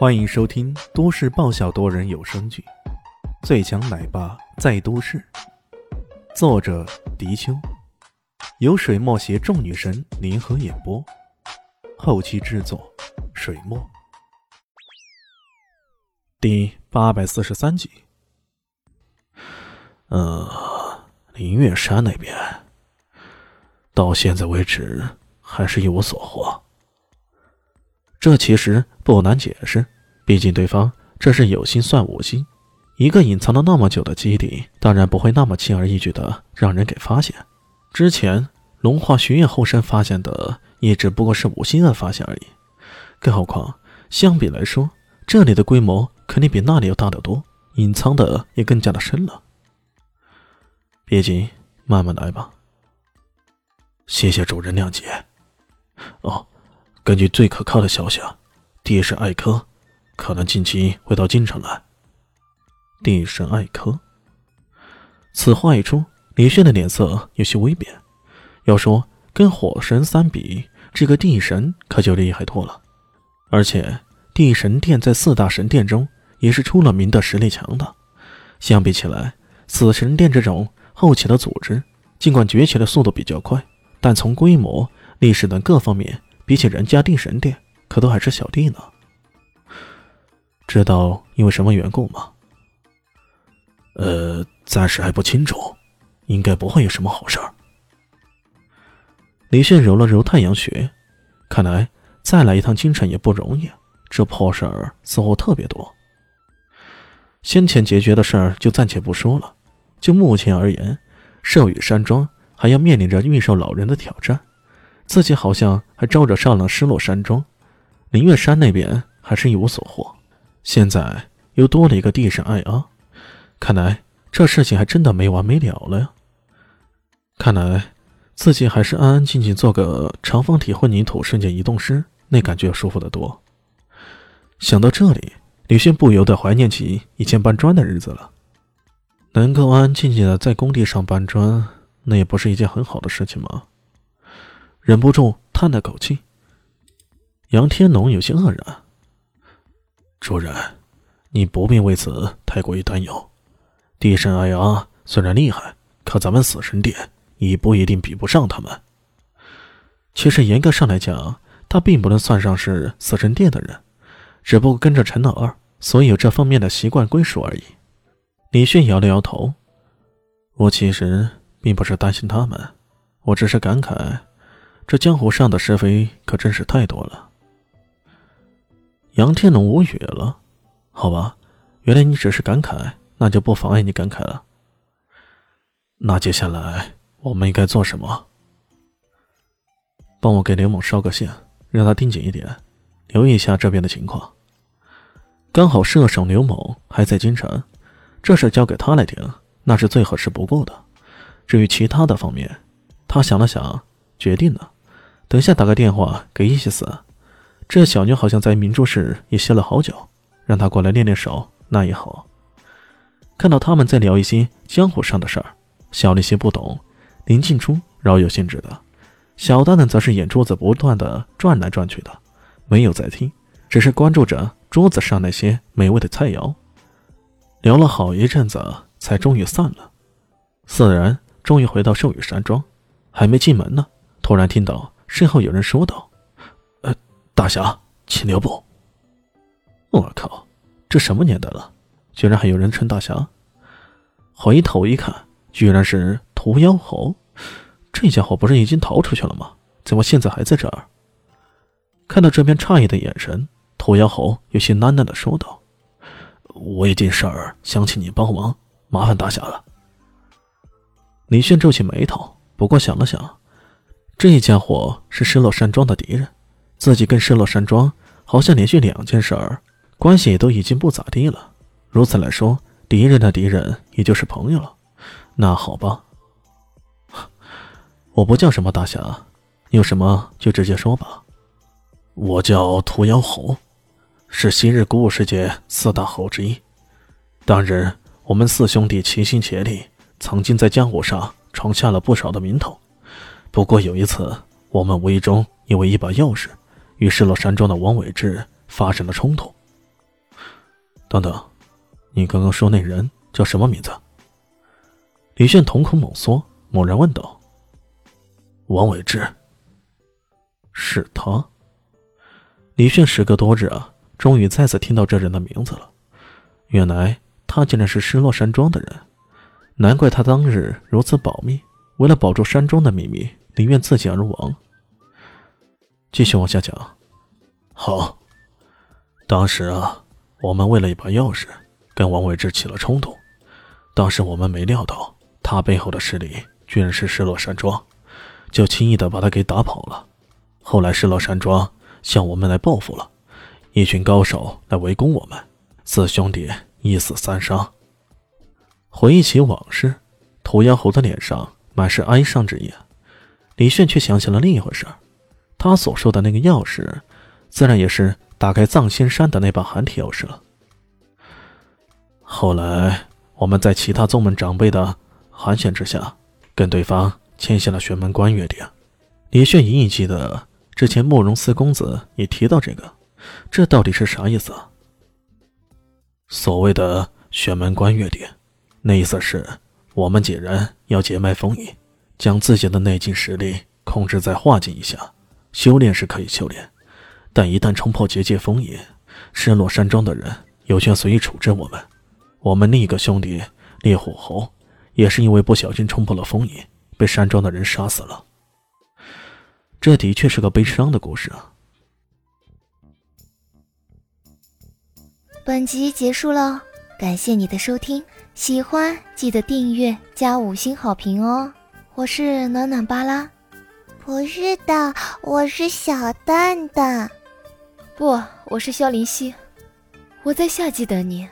欢迎收听都市爆笑多人有声剧《最强奶爸在都市》，作者：迪秋，由水墨携众女神联合演播，后期制作：水墨。第八百四十三集。呃，林月山那边，到现在为止还是一无所获。这其实不难解释，毕竟对方这是有心算无心。一个隐藏了那么久的基地，当然不会那么轻而易举的让人给发现。之前龙华学院后山发现的，也只不过是无心的发现而已。更何况，相比来说，这里的规模肯定比那里要大得多，隐藏的也更加的深了。别急，慢慢来吧。谢谢主人谅解。哦。根据最可靠的消息啊，地神艾科可能近期会到京城来。地神艾科，此话一出，李炫的脸色有些微变。要说跟火神三比，这个地神可就厉害多了。而且地神殿在四大神殿中也是出了名的实力强大。相比起来，死神殿这种后起的组织，尽管崛起的速度比较快，但从规模、历史等各方面。比起人家定神殿，可都还是小弟呢。知道因为什么缘故吗？呃，暂时还不清楚，应该不会有什么好事儿。李炫揉了揉太阳穴，看来再来一趟京城也不容易，这破事儿似乎特别多。先前解决的事儿就暂且不说了，就目前而言，寿宇山庄还要面临着御兽老人的挑战。自己好像还招着上了失落山庄，灵月山那边还是一无所获，现在又多了一个地神艾阿，看来这事情还真的没完没了了呀。看来自己还是安安静静做个长方体混凝土瞬间移动师，那感觉舒服得多。想到这里，李轩不由得怀念起以前搬砖的日子了。能够安安静静的在工地上搬砖，那也不是一件很好的事情吗？忍不住叹了口气。杨天龙有些愕然：“主人，你不必为此太过于担忧。地神艾阿虽然厉害，可咱们死神殿也不一定比不上他们。其实严格上来讲，他并不能算上是死神殿的人，只不过跟着陈老二，所以有这方面的习惯归属而已。”李迅摇了摇头：“我其实并不是担心他们，我只是感慨。”这江湖上的是非可真是太多了。杨天龙无语了。好吧，原来你只是感慨，那就不妨碍你感慨了。那接下来我们应该做什么？帮我给刘猛捎个信，让他盯紧一点，留意一下这边的情况。刚好射手刘猛还在京城，这事交给他来顶，那是最合适不过的。至于其他的方面，他想了想，决定了。等下打个电话给伊西斯，这小妞好像在明珠市也歇了好久，让她过来练练手，那也好。看到他们在聊一些江湖上的事儿，小丽些不懂，林静初饶有兴致的，小蛋蛋则是眼珠子不断的转来转去的，没有在听，只是关注着桌子上那些美味的菜肴。聊了好一阵子，才终于散了。四人终于回到寿宇山庄，还没进门呢，突然听到。身后有人说道：“呃，大侠，请留步。”我靠，这什么年代了，居然还有人称大侠？回头一看，居然是屠妖猴。这家伙不是已经逃出去了吗？怎么现在还在这儿？看到这边诧异的眼神，屠妖猴有些喃喃的说道：“我有件事儿想请你帮忙，麻烦大侠了。”李炫皱起眉头，不过想了想。这家伙是失落山庄的敌人，自己跟失落山庄好像连续两件事儿，关系都已经不咋地了。如此来说，敌人的敌人也就是朋友了。那好吧，我不叫什么大侠，有什么就直接说吧。我叫屠妖猴，是昔日古武世界四大猴之一。当日我们四兄弟齐心协力，曾经在江湖上闯下了不少的名头。不过有一次，我们无意中因为一把钥匙，与失落山庄的王伟志发生了冲突。等等，你刚刚说那人叫什么名字？李炫瞳孔猛缩，猛然问道：“王伟志。”是他。李炫时隔多日啊，终于再次听到这人的名字了。原来他竟然是失落山庄的人，难怪他当日如此保密，为了保住山庄的秘密，宁愿自己而亡。继续往下讲。好，当时啊，我们为了一把钥匙，跟王伟志起了冲突。当时我们没料到。他背后的势力居然是失落山庄，就轻易的把他给打跑了。后来失落山庄向我们来报复了，一群高手来围攻我们，四兄弟一死三伤。回忆起往事，涂鸦猴的脸上满是哀伤之意。李炫却想起了另一回事他所说的那个钥匙，自然也是打开藏仙山的那把寒铁钥匙了。后来我们在其他宗门长辈的。寒暄之下，跟对方签下了玄门关约定。李炫隐隐记得之前慕容四公子也提到这个，这到底是啥意思啊？所谓的玄门关约定，那意思是我们几人要结脉封印，将自己的内劲实力控制在化境以下。修炼是可以修炼，但一旦冲破结界封印，失落山庄的人有权随意处置我们。我们另一个兄弟烈火猴。也是因为不小心冲破了封印，被山庄的人杀死了。这的确是个悲伤的故事啊！本集结束了，感谢你的收听，喜欢记得订阅加五星好评哦！我是暖暖巴拉，不是的，我是小蛋蛋，不，我是肖林希，我在夏季等你。